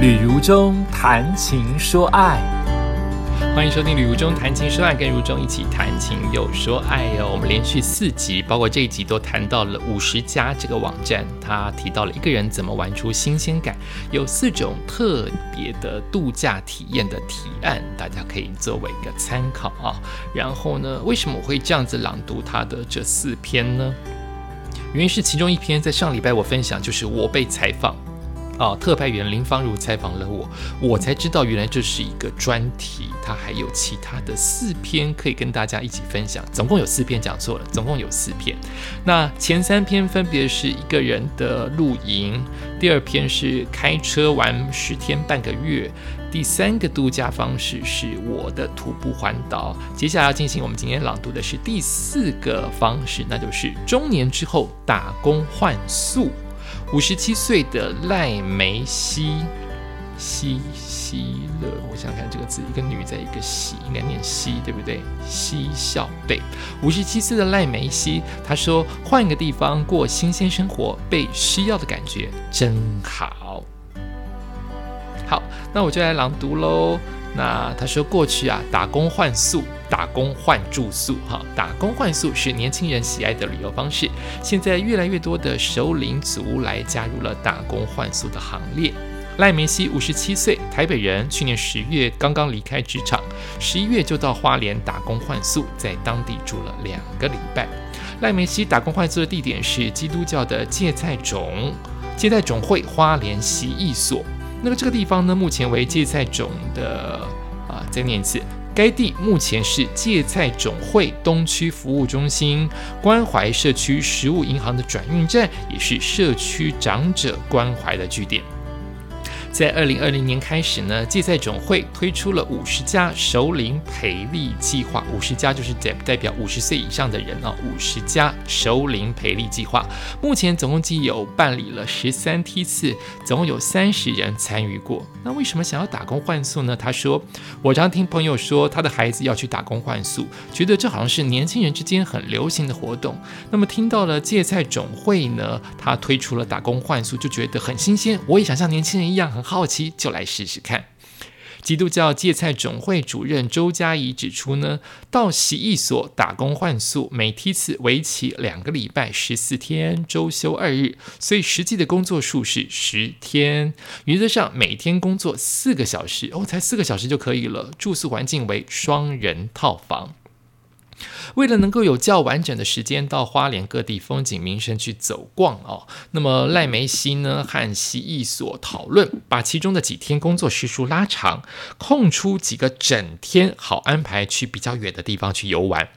旅如中谈情说爱，欢迎收听《旅如中谈情说爱》，跟如中一起谈情又说爱哦。我们连续四集，包括这一集，都谈到了五十家这个网站，他提到了一个人怎么玩出新鲜感，有四种特别的度假体验的提案，大家可以作为一个参考啊。然后呢，为什么我会这样子朗读他的这四篇呢？原因是其中一篇在上礼拜我分享，就是我被采访。啊，特派员林芳如采访了我，我才知道原来这是一个专题，它还有其他的四篇可以跟大家一起分享，总共有四篇，讲错了，总共有四篇。那前三篇分别是一个人的露营，第二篇是开车玩十天半个月，第三个度假方式是我的徒步环岛。接下来要进行我们今天朗读的是第四个方式，那就是中年之后打工换宿。五十七岁的赖梅西西西乐，我想看这个字，一个女在一个西，应该念西，对不对？嬉笑对。五十七岁的赖梅西，他说换一个地方过新鲜生活，被需要的感觉真好。好，那我就来朗读喽。那他说过去啊，打工换宿。打工换住宿，哈，打工换宿是年轻人喜爱的旅游方式。现在越来越多的首领族来加入了打工换宿的行列。赖梅西五十七岁，台北人，去年十月刚刚离开职场，十一月就到花莲打工换宿，在当地住了两个礼拜。赖梅西打工换宿的地点是基督教的芥菜种芥菜种会花莲习艺所。那么这个地方呢，目前为芥菜种的啊，再念一次。该地目前是芥菜种会东区服务中心、关怀社区食物银行的转运站，也是社区长者关怀的据点。在二零二零年开始呢，芥菜总会推出了五十家首领培力计划。五十家就是代代表五十岁以上的人啊，五十家首领培力计划。目前总共计有办理了十三梯次，总共有三十人参与过。那为什么想要打工换宿呢？他说：“我常听朋友说，他的孩子要去打工换宿，觉得这好像是年轻人之间很流行的活动。那么听到了芥菜总会呢，他推出了打工换宿，就觉得很新鲜。我也想像年轻人一样。”好好奇就来试试看。基督教芥菜总会主任周嘉怡指出呢，到洗衣所打工换宿，每梯次为期两个礼拜十四天，周休二日，所以实际的工作数是十天。原则上每天工作四个小时，哦，才四个小时就可以了。住宿环境为双人套房。为了能够有较完整的时间到花莲各地风景名胜去走逛哦，那么赖梅西呢和习艺所讨论，把其中的几天工作时数拉长，空出几个整天，好安排去比较远的地方去游玩。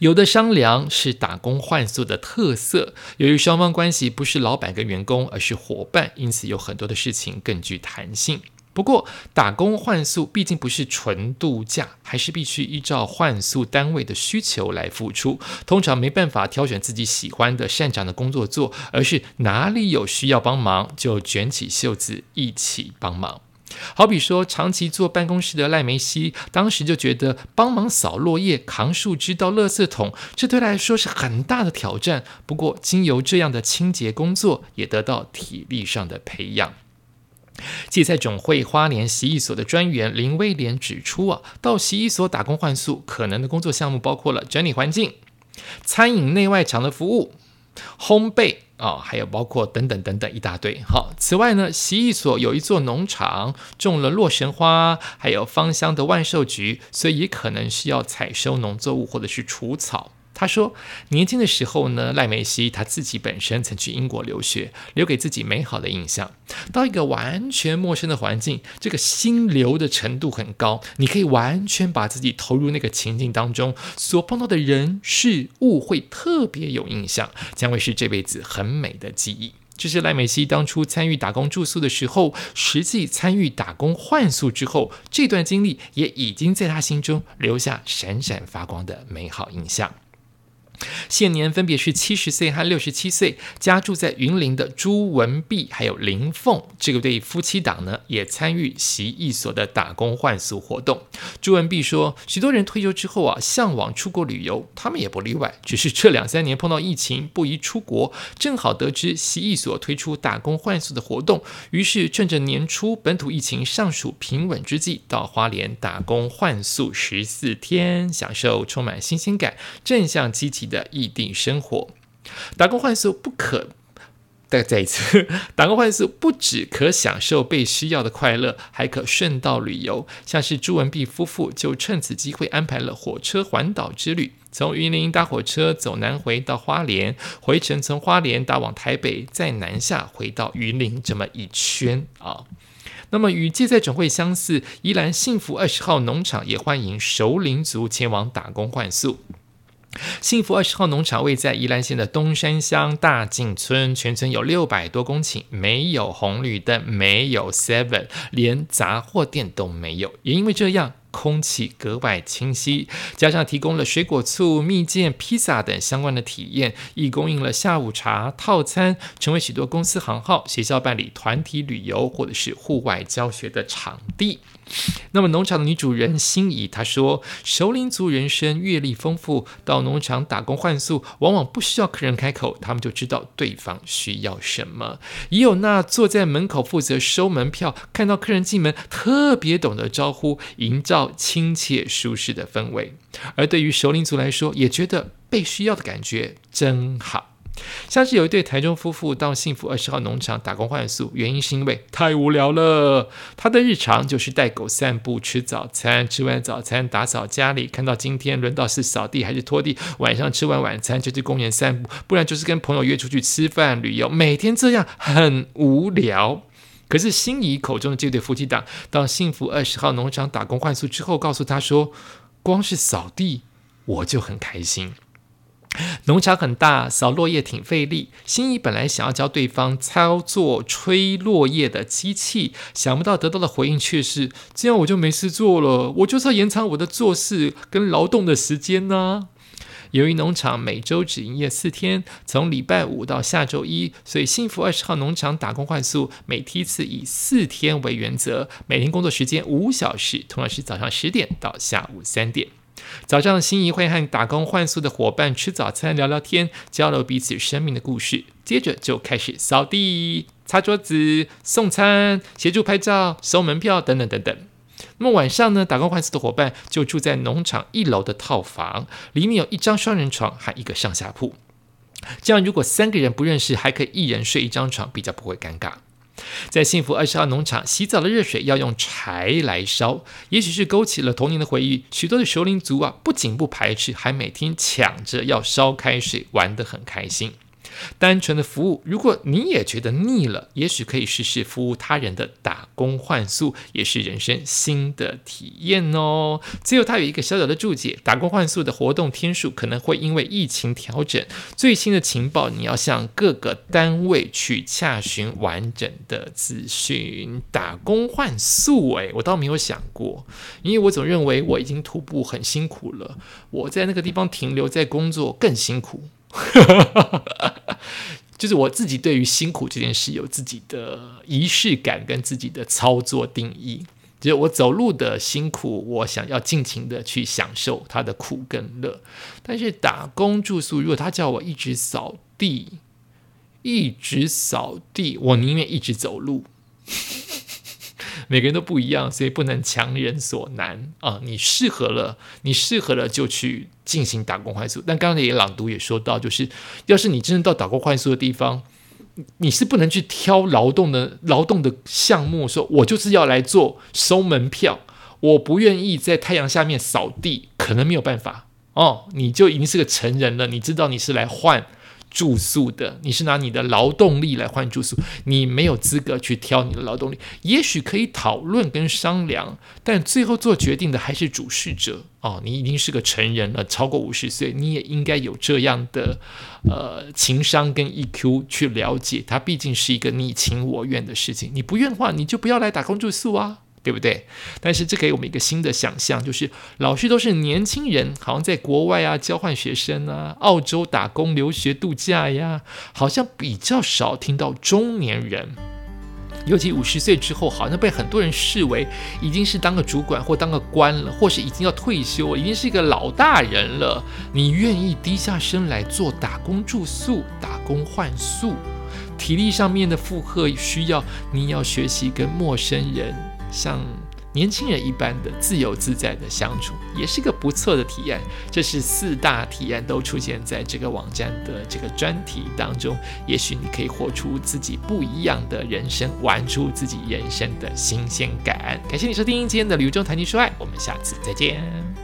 有的商量是打工换宿的特色，由于双方关系不是老板跟员工，而是伙伴，因此有很多的事情更具弹性。不过，打工换宿毕竟不是纯度假，还是必须依照换宿单位的需求来付出。通常没办法挑选自己喜欢的、擅长的工作做，而是哪里有需要帮忙，就卷起袖子一起帮忙。好比说，长期坐办公室的赖梅西，当时就觉得帮忙扫落叶、扛树枝到垃圾桶，这对来说是很大的挑战。不过，经由这样的清洁工作，也得到体力上的培养。芥菜总会花莲洗衣所的专员林威廉指出啊，到洗衣所打工换宿，可能的工作项目包括了整理环境、餐饮内外场的服务、烘焙啊，还有包括等等等等一大堆。好，此外呢，洗衣所有一座农场，种了洛神花，还有芳香的万寿菊，所以也可能需要采收农作物或者是除草。他说，年轻的时候呢，赖梅西他自己本身曾去英国留学，留给自己美好的印象。到一个完全陌生的环境，这个心流的程度很高，你可以完全把自己投入那个情境当中，所碰到的人事物会特别有印象，将会是这辈子很美的记忆。这是赖美西当初参与打工住宿的时候，实际参与打工换宿之后，这段经历也已经在他心中留下闪闪发光的美好印象。现年分别是七十岁和六十七岁，家住在云林的朱文碧还有林凤这个对夫妻档呢，也参与习艺所的打工换宿活动。朱文碧说，许多人退休之后啊，向往出国旅游，他们也不例外。只是这两三年碰到疫情，不宜出国，正好得知习艺所推出打工换宿的活动，于是趁着年初本土疫情尚属平稳之际，到花莲打工换宿十四天，享受充满新鲜感、正向积极的异地生活。打工换宿不可。再再一次，打工换宿不只可享受被需要的快乐，还可顺道旅游。像是朱文碧夫妇就趁此机会安排了火车环岛之旅，从云林搭火车走南回到花莲，回程从花莲搭往台北，再南下回到云林，这么一圈啊。那么与芥菜总会相似，宜兰幸福二十号农场也欢迎熟龄族前往打工换宿。幸福二十号农场位在宜兰县的东山乡大径村，全村有六百多公顷，没有红绿灯，没有 Seven，连杂货店都没有。也因为这样。空气格外清晰，加上提供了水果醋、蜜饯、披萨等相关的体验，亦供应了下午茶套餐，成为许多公司行号、学校办理团体旅游或者是户外教学的场地。那么，农场的女主人心怡她说：“熟龄族人生阅历丰富，到农场打工换宿，往往不需要客人开口，他们就知道对方需要什么。也有那坐在门口负责收门票，看到客人进门特别懂得招呼，营造。”亲切舒适的氛围，而对于熟龄族来说，也觉得被需要的感觉真好。像是有一对台中夫妇到幸福二十号农场打工换宿，原因是因为太无聊了。他的日常就是带狗散步、吃早餐，吃完早餐打扫家里，看到今天轮到是扫地还是拖地。晚上吃完晚餐就去公园散步，不然就是跟朋友约出去吃饭、旅游。每天这样很无聊。可是心仪口中的这对夫妻档，到幸福二十号农场打工换宿之后，告诉他说：“光是扫地我就很开心。农场很大，扫落叶挺费力。心仪本来想要教对方操作吹落叶的机器，想不到得到的回应却是：这样我就没事做了，我就是要延长我的做事跟劳动的时间呢。”由于农场每周只营业四天，从礼拜五到下周一，所以幸福二十号农场打工换宿每梯次以四天为原则，每天工作时间五小时，同样是早上十点到下午三点。早上，心仪会和打工换宿的伙伴吃早餐、聊聊天，交流彼此生命的故事，接着就开始扫地、擦桌子、送餐、协助拍照、收门票等等等等。那么晚上呢？打工换宿的伙伴就住在农场一楼的套房，里面有一张双人床和一个上下铺。这样，如果三个人不认识，还可以一人睡一张床，比较不会尴尬。在幸福二十号农场洗澡的热水要用柴来烧，也许是勾起了童年的回忆。许多的熟龄族啊，不仅不排斥，还每天抢着要烧开水，玩得很开心。单纯的服务，如果你也觉得腻了，也许可以试试服务他人的打工换宿，也是人生新的体验哦。最后，他有一个小小的注解：打工换宿的活动天数可能会因为疫情调整。最新的情报，你要向各个单位去洽询完整的资讯。打工换宿，诶，我倒没有想过，因为我总认为我已经徒步很辛苦了，我在那个地方停留在工作更辛苦。就是我自己对于辛苦这件事有自己的仪式感跟自己的操作定义。就是我走路的辛苦，我想要尽情的去享受它的苦跟乐。但是打工住宿，如果他叫我一直扫地，一直扫地，我宁愿一直走路。每个人都不一样，所以不能强人所难啊！你适合了，你适合了就去进行打工换宿。但刚才也朗读也说到，就是要是你真的到打工换宿的地方，你是不能去挑劳动的劳动的项目，说我就是要来做收门票，我不愿意在太阳下面扫地，可能没有办法哦。你就已经是个成人了，你知道你是来换。住宿的，你是拿你的劳动力来换住宿，你没有资格去挑你的劳动力。也许可以讨论跟商量，但最后做决定的还是主事者哦。你已经是个成人了，超过五十岁，你也应该有这样的呃情商跟 EQ 去了解，它毕竟是一个你情我愿的事情。你不愿的话，你就不要来打工住宿啊。对不对？但是这给我们一个新的想象，就是老师都是年轻人，好像在国外啊交换学生啊，澳洲打工、留学、度假呀，好像比较少听到中年人。尤其五十岁之后，好像被很多人视为已经是当个主管或当个官了，或是已经要退休，已经是一个老大人了。你愿意低下身来做打工住宿、打工换宿，体力上面的负荷需要，你要学习跟陌生人像。年轻人一般的自由自在的相处，也是个不错的体验。这是四大体验都出现在这个网站的这个专题当中。也许你可以活出自己不一样的人生，玩出自己人生的新鲜感。感谢你收听今天的旅游中谈情说爱，我们下次再见。